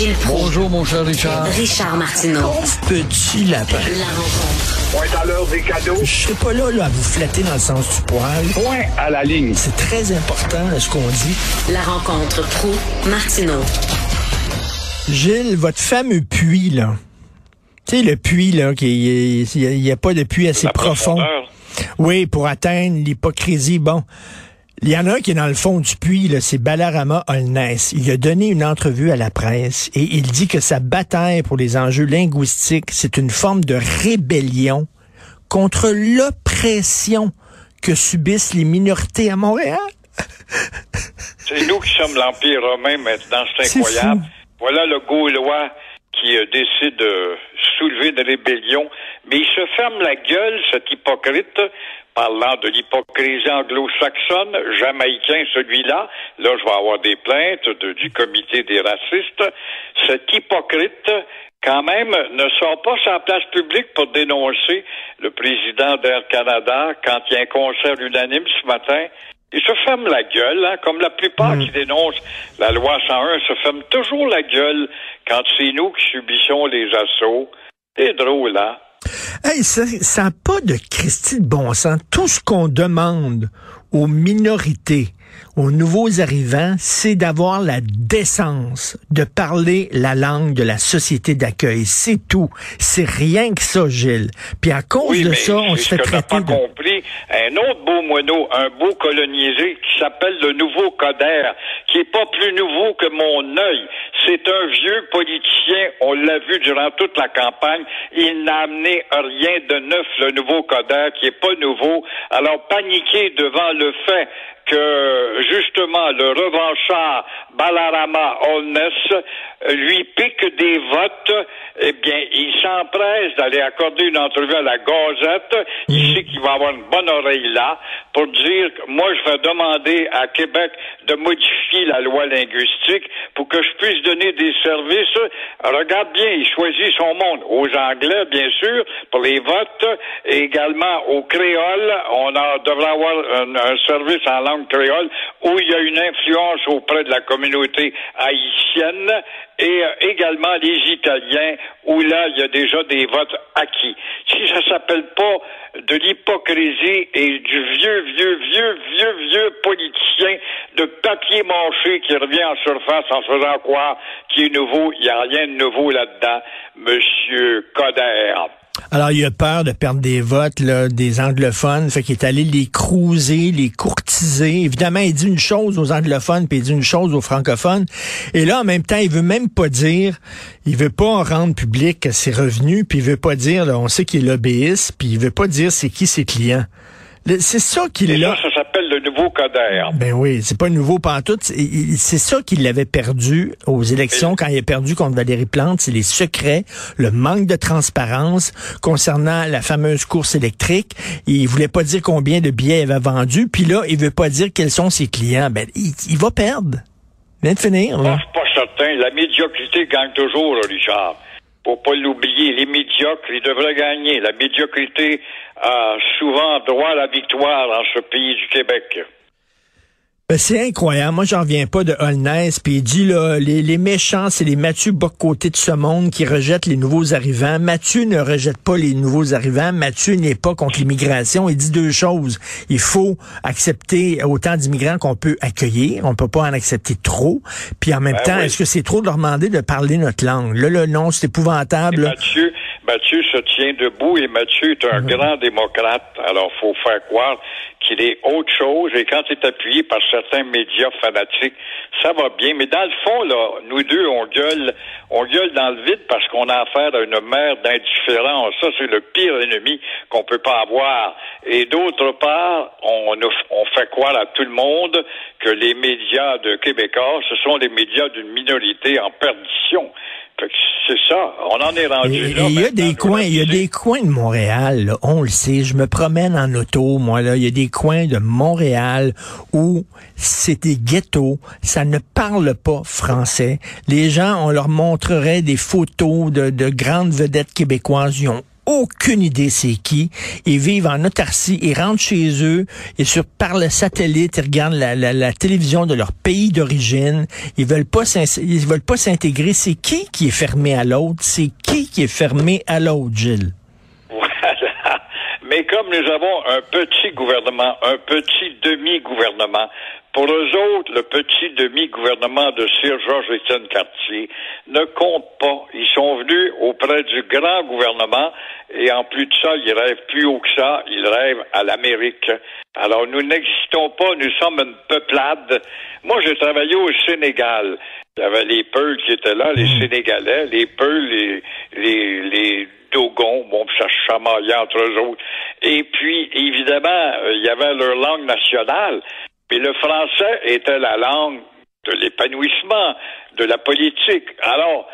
Gilles Proulx. Bonjour, mon cher Richard. Richard Martineau. Petit lapin. La rencontre. Point à l'heure des cadeaux. Je serai pas là, là à vous flatter dans le sens du poil. Point à la ligne. C'est très important ce qu'on dit. La rencontre pro martineau Gilles, votre fameux puits, là. Tu sais, le puits, là, il n'y a, pas de puits assez La profond. profondeur. Oui, pour atteindre l'hypocrisie. Bon. Il y en a un qui est dans le fond du puits, là, c'est Balarama Holness. Il a donné une entrevue à la presse et il dit que sa bataille pour les enjeux linguistiques, c'est une forme de rébellion contre l'oppression que subissent les minorités à Montréal. C'est nous qui sommes l'Empire romain maintenant, c'est C'est incroyable. fou. Voilà le Gaulois qui euh, décide de soulever une rébellion, mais il se ferme la gueule, cet hypocrite, parlant de l'hypocrisie anglo-saxonne, jamaïcain celui-là. Là, je vais avoir des plaintes du comité des racistes. Cet hypocrite, quand même, ne sort pas sa place publique pour dénoncer le président d'Air Canada quand il y a un concert unanime ce matin. Il se ferme la gueule, hein, comme la plupart qui dénoncent la loi 101 se ferment toujours la gueule quand c'est nous qui subissons les assauts. C'est drôle, hein? Hey, ça n'a pas de Christie de bon sens. Tout ce qu'on demande aux minorités, aux nouveaux arrivants, c'est d'avoir la décence de parler la langue de la société d'accueil. C'est tout. C'est rien que ça, Gilles. Puis à cause Oui, de ça, on se fait traiter pas de... compris. Un autre beau moineau, un beau colonisé qui s'appelle le nouveau Coder, qui est pas plus nouveau que mon œil. C'est un vieux politicien, on l'a vu durant toute la campagne. Il n'a amené rien de neuf, le nouveau Coder, qui est pas nouveau. Alors, paniquer devant le fait que justement le revanchard Balarama Holness lui pique des votes, eh bien, il s'empresse d'aller accorder une entrevue à la Gazette. Il sait qu'il va avoir une bonne oreille là pour dire que moi, je vais demander à Québec de modifier la loi linguistique pour que je puisse donner des services. Regarde bien, il choisit son monde aux Anglais, bien sûr, pour les votes, et également aux créoles. On a, devrait avoir un, un service en langue créole où il y a une influence auprès de la communauté haïtienne et euh, également les Italiens où là, il y a déjà des votes acquis. Si ça s'appelle pas de l'hypocrisie et du vieux, vieux, vieux, vieux, vieux politicien de papier mâché qui revient en surface en faisant croire qu'il est nouveau, il n'y a rien de nouveau là-dedans, Monsieur Coder. Alors, il a peur de perdre des votes là, des anglophones, fait qu'il est allé les cruiser, les courtiser. Évidemment, il dit une chose aux anglophones, puis il dit une chose aux francophones. Et là, en même temps, il veut même pas dire, il veut pas rendre public ses revenus, puis il veut pas dire, là, on sait qu'il est puis il veut pas dire c'est qui ses clients. C'est ça qu'il est là. ça, s'appelle le nouveau Coder. Ben oui, c'est pas nouveau pantoute. C'est ça qu'il avait perdu aux élections quand il a perdu contre Valérie Plante, c'est les secrets, le manque de transparence concernant la fameuse course électrique. Il voulait pas dire combien de billets il avait vendu, puis là, il veut pas dire quels sont ses clients. Ben, il, il va perdre. Il vient de finir, Moi, là. je suis pas certain. La médiocrité gagne toujours, Richard. Faut pas l'oublier. Les médiocres, ils devraient gagner. La médiocrité a souvent droit à la victoire dans ce pays du Québec. Ben, c'est incroyable. Moi, j'en reviens pas de Holness. Puis il dit, là, les, les méchants, c'est les Mathieu Bocoté de ce monde qui rejettent les nouveaux arrivants. Mathieu ne rejette pas les nouveaux arrivants. Mathieu n'est pas contre l'immigration. Il dit deux choses. Il faut accepter autant d'immigrants qu'on peut accueillir. On peut pas en accepter trop. Puis en même Ben temps, oui. est-ce que c'est trop de leur demander de parler notre langue? Là, là, non, c'est épouvantable. Mathieu, Mathieu se tient debout et Mathieu est un grand démocrate. Alors, faut faire croire qu'il est autre chose. Et quand il est appuyé par certains médias fanatiques, ça va bien. Mais dans le fond, là, nous deux, on gueule, on gueule dans le vide parce qu'on a affaire à une mer d'indifférence. Ça, c'est le pire ennemi qu'on peut pas avoir. Et d'autre part, on, fait croire à tout le monde que les médias de Québécois, ce sont les médias d'une minorité en perdition. C'est ça. On en est rendu Et- Il y a des coins, il y a des coins de Montréal, là, on le sait. Je me promène en auto, moi là. Il y a des coins de Montréal où c'est des ghettos. Ça ne parle pas français. Les gens, on leur montrerait des photos de, de grandes vedettes québécoises. Ils ont aucune idée c'est qui. Ils vivent en autarcie, ils rentrent chez eux et sur par le satellite, ils regardent la, la, télévision de leur pays d'origine. Ils veulent pas ils veulent pas s'intégrer. C'est qui qui est fermé à l'autre? C'est qui qui est fermé à l'autre, Gilles? Voilà. Mais comme nous avons un petit gouvernement, un petit demi-gouvernement, pour eux autres, le petit demi-gouvernement de Sir Georges Étienne Cartier ne compte pas. Ils sont venus auprès du grand gouvernement et en plus de ça, ils rêvent plus haut que ça, ils rêvent à l'Amérique. Alors nous n'existons pas, nous sommes une peuplade. Moi, j'ai travaillé au Sénégal. Il y avait les Peuls qui étaient là, les Hmm. Sénégalais, les Peuls, les, les, les Dogons, bon, ça chamaillait entre eux autres. Et puis, évidemment, euh, il y avait leur langue nationale. Mais le français était la langue de l'épanouissement, de la politique. Alors,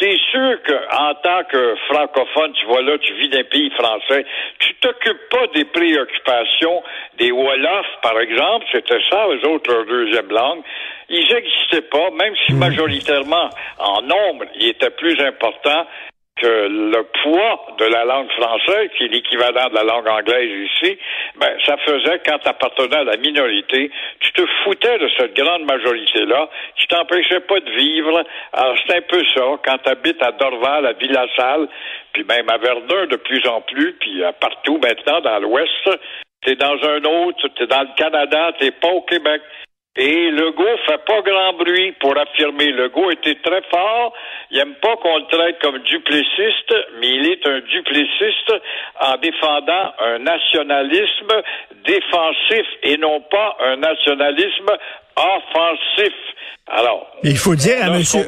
c'est sûr qu'en tant que francophone, tu vois là, tu vis d'un pays français, tu t'occupes pas des préoccupations des Wolofs, par exemple, c'était ça, eux autres, leur deuxième langue. Ils n'existaient pas, même si majoritairement, en nombre, ils étaient plus importants que le poids de la langue française, qui est l'équivalent de la langue anglaise ici, ben, ça faisait, quand tu appartenais à la minorité, tu te foutais de cette grande majorité-là, qui t'empêchait pas de vivre. Alors, c'est un peu ça, quand tu habites à Dorval, à Villassal, puis même à Verdun de plus en plus, puis partout maintenant dans l'Ouest, t'es dans un autre, t'es dans le Canada, t'es pas au Québec. Et Legault fait pas grand bruit pour affirmer. Legault était très fort. Il aime pas qu'on le traite comme duplessiste, mais il est un duplessiste en défendant un nationalisme défensif et non pas un nationalisme offensif. Alors, il faut dire à monsieur,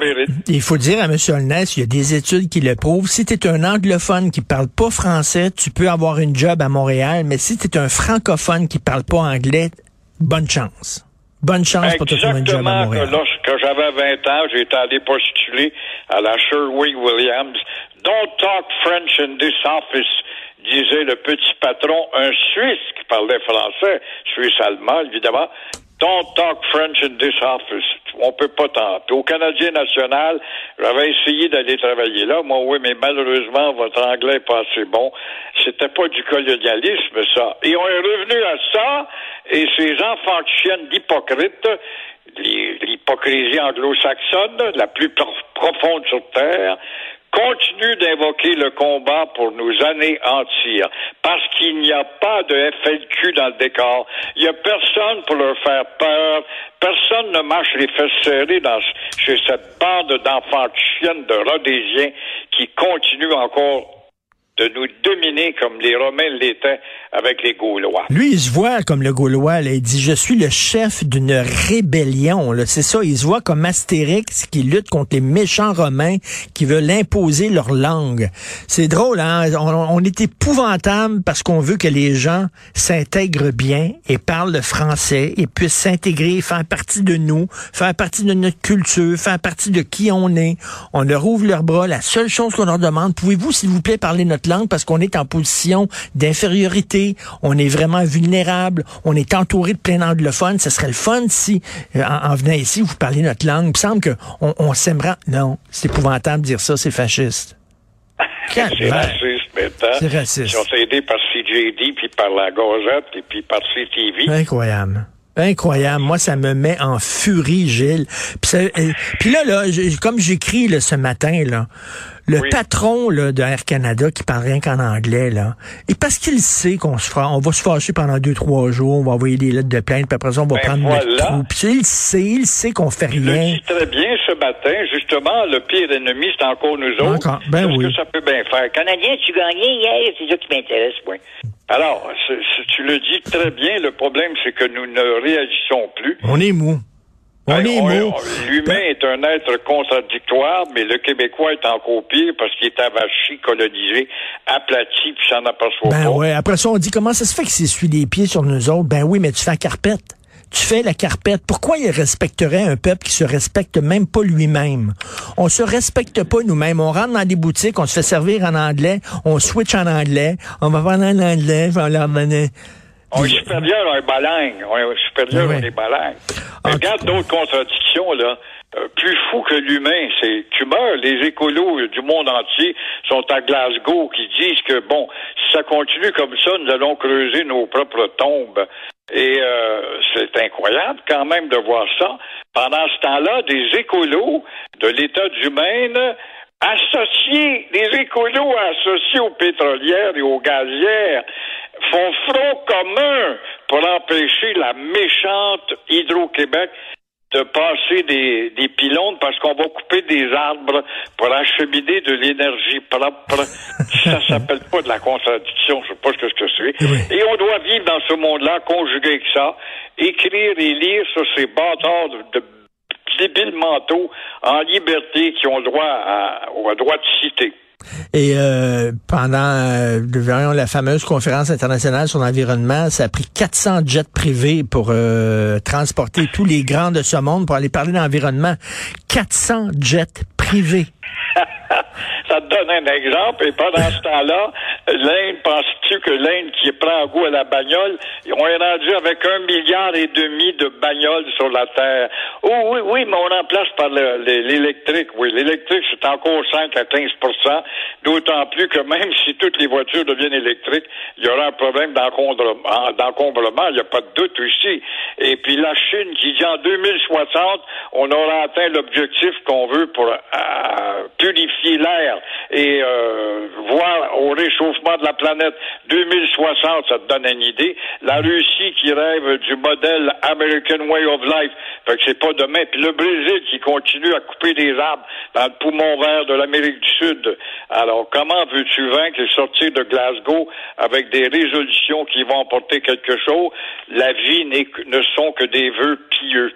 il faut dire à monsieur Holness, il y a des études qui le prouvent. Si tu es un anglophone qui parle pas français, tu peux avoir une job à Montréal, mais si tu es un francophone qui parle pas anglais, bonne chance. Bonne chance pour te trouver une job à Exactement. Montréal. que Lorsque j'avais 20 ans, j'étais allé postuler à la Sherwin-Williams. Don't talk French in this office, disait le petit patron, un Suisse qui parlait français, Suisse-allemand, évidemment. Don't talk French in this office. On peut pas tant. Au Canadien national, j'avais essayé d'aller travailler là. Moi, oui, mais malheureusement, votre anglais est pas assez bon. C'était pas du colonialisme, ça. Et on est revenu à ça, et ces enfants de chiennes d'hypocrites, l'hypocrisie anglo-saxonne, la plus pro- profonde sur Terre, continue d'invoquer le combat pour nous anéantir parce qu'il n'y a pas de FLQ dans le décor. Il n'y a personne pour leur faire peur. Personne ne marche les fesses serrées dans, chez cette bande d'enfants de chiennes, de Rhodésiens qui continuent encore de nous dominer comme les Romains l'étaient avec les Gaulois. Lui, il se voit comme le Gaulois. Là. Il dit, je suis le chef d'une rébellion. C'est ça, il se voit comme Astérix qui lutte contre les méchants Romains qui veulent imposer leur langue. C'est drôle, hein? On, on est épouvantable parce qu'on veut que les gens s'intègrent bien et parlent le français et puissent s'intégrer, faire partie de nous, faire partie de notre culture, faire partie de qui on est. On leur ouvre leurs bras. La seule chose qu'on leur demande, pouvez-vous, s'il vous plaît, parler notre langue parce qu'on est en position d'infériorité, on est vraiment vulnérable, on est entouré de plein anglophones. Ce serait le fun si, euh, en, en venant ici, vous parlez notre langue. Il me semble qu'on on s'aimera. Non, c'est épouvantable de dire ça, c'est fasciste. C'est raciste maintenant. C'est raciste. Ils sont aidés par CJD, puis par la Gazette, et puis par CTV. Incroyable. Incroyable. Moi, ça me met en furie, Gilles. Puis, ça- euh, puis là, là, comme j'écris là, ce matin, là, le Oui. patron là, de Air Canada qui parle rien qu'en anglais, là, et parce qu'il sait qu'on se fera, on va se fâcher pendant deux, trois jours, on va envoyer des lettres de plainte, puis après ça, on va Ben prendre voilà. notre trou. Puis il sait, il sait qu'on fait Il le rien. dit très bien ce matin, justement, le pire ennemi, c'est encore nous autres. Encore. Ben oui. que ça peut bien faire? Canadien, tu gagnais hier, c'est ça qui m'intéresse, moi. Alors, tu le dis très bien, le problème, c'est que nous ne réagissons plus. On est mou. On Ben, est mou. L'humain est un être contradictoire, mais le Québécois est encore pire parce qu'il est avachi, colonisé, aplati, puis s'en aperçoit Ben pas. ouais. Après ça, on dit comment ça se fait qu'il s'essuie les pieds sur nous autres? Ben oui, mais tu fais la carpette. Tu fais la carpette. Pourquoi il respecterait un peuple qui se respecte même pas lui-même? On se respecte pas nous-mêmes. On rentre dans des boutiques, on se fait servir en anglais, on switch en anglais, on va parler en anglais, on leur donner. On est supérieur à un balingue. On est supérieur Oui, à des balingues. En Mais tout regarde d'autres contradictions, là. Euh, plus fou que l'humain, c'est tu meurs. Les écolos du monde entier sont à Glasgow qui disent que bon, si ça continue comme ça, nous allons creuser nos propres tombes. Et euh, c'est incroyable quand même de voir ça. Pendant ce temps-là, des écolos de l'État du Maine associés, des écolos associés aux pétrolières et aux gazières font front commun pour empêcher la méchante Hydro-Québec de passer des, des pylônes parce qu'on va couper des arbres pour acheminer de l'énergie propre. ça s'appelle pas de la contradiction, je sais pas ce que c'est. Oui. Et on doit vivre dans ce monde-là, conjugué avec ça, écrire et lire sur ces bâtards de, de débiles mentaux en liberté qui ont le droit à, au droit de citer. Et euh, pendant euh, la fameuse conférence internationale sur l'environnement, ça a pris 400 jets privés pour euh, transporter tous les grands de ce monde pour aller parler d'environnement. 400 jets privés. Ça te donne un exemple. Et pendant ce temps-là, l'Inde, penses-tu que l'Inde qui prend goût à la bagnole, on est rendu avec un milliard et demi de bagnoles sur la Terre. Oh oui, oui, mais on remplace par le- le- l'électrique. Oui, l'électrique, c'est encore 5 à 15% D'autant plus que même si toutes les voitures deviennent électriques, il y aura un problème d'encombrement. Il n'y a pas de doute ici. Et puis la Chine qui dit en 2060, on aura atteint l'objectif qu'on veut pour euh, purifier l'air et euh, voir au réchauffement de la planète 2060, ça te donne une idée. La Russie qui rêve du modèle American Way of Life, fait que c'est pas demain. Puis le Brésil qui continue à couper des arbres dans le poumon vert de l'Amérique du Sud. Alors comment veux-tu vaincre et sortir de Glasgow avec des résolutions qui vont apporter quelque chose? La vie ne sont que des vœux pieux.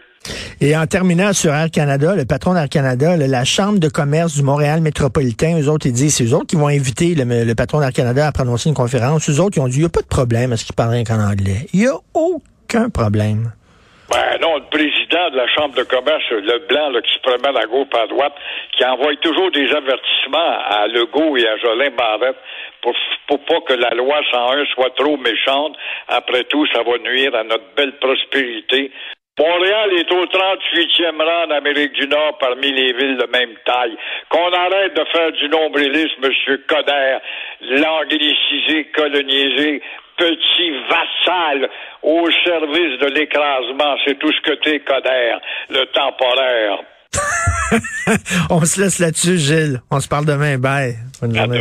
Et en terminant sur Air Canada, le patron d'Air Canada, la Chambre de commerce du Montréal métropolitain, eux autres, ils disent, c'est eux autres qui vont inviter le, patron d'Air Canada à prononcer une conférence. Eux autres, ils ont dit, il n'y a pas de problème à ce qu'il parle rien qu'en anglais. Il n'y a aucun problème. Ben non, le président de la Chambre de commerce, le blanc qui se promène à gauche à droite, qui envoie toujours des avertissements à Legault et à Jolin Barrette pour, pour pas que la loi 101 soit trop méchante. Après tout, ça va nuire à notre belle prospérité. Montréal est au 38e rang en Amérique du Nord parmi les villes de même taille. Qu'on arrête de faire du nombrilisme, M. Coder, l'anglicisé, colonisé, petit vassal au service de l'écrasement. C'est tout ce que t'es, Coder, le temporaire. On se laisse là-dessus, Gilles. On se parle demain. Bye. Bonne journée.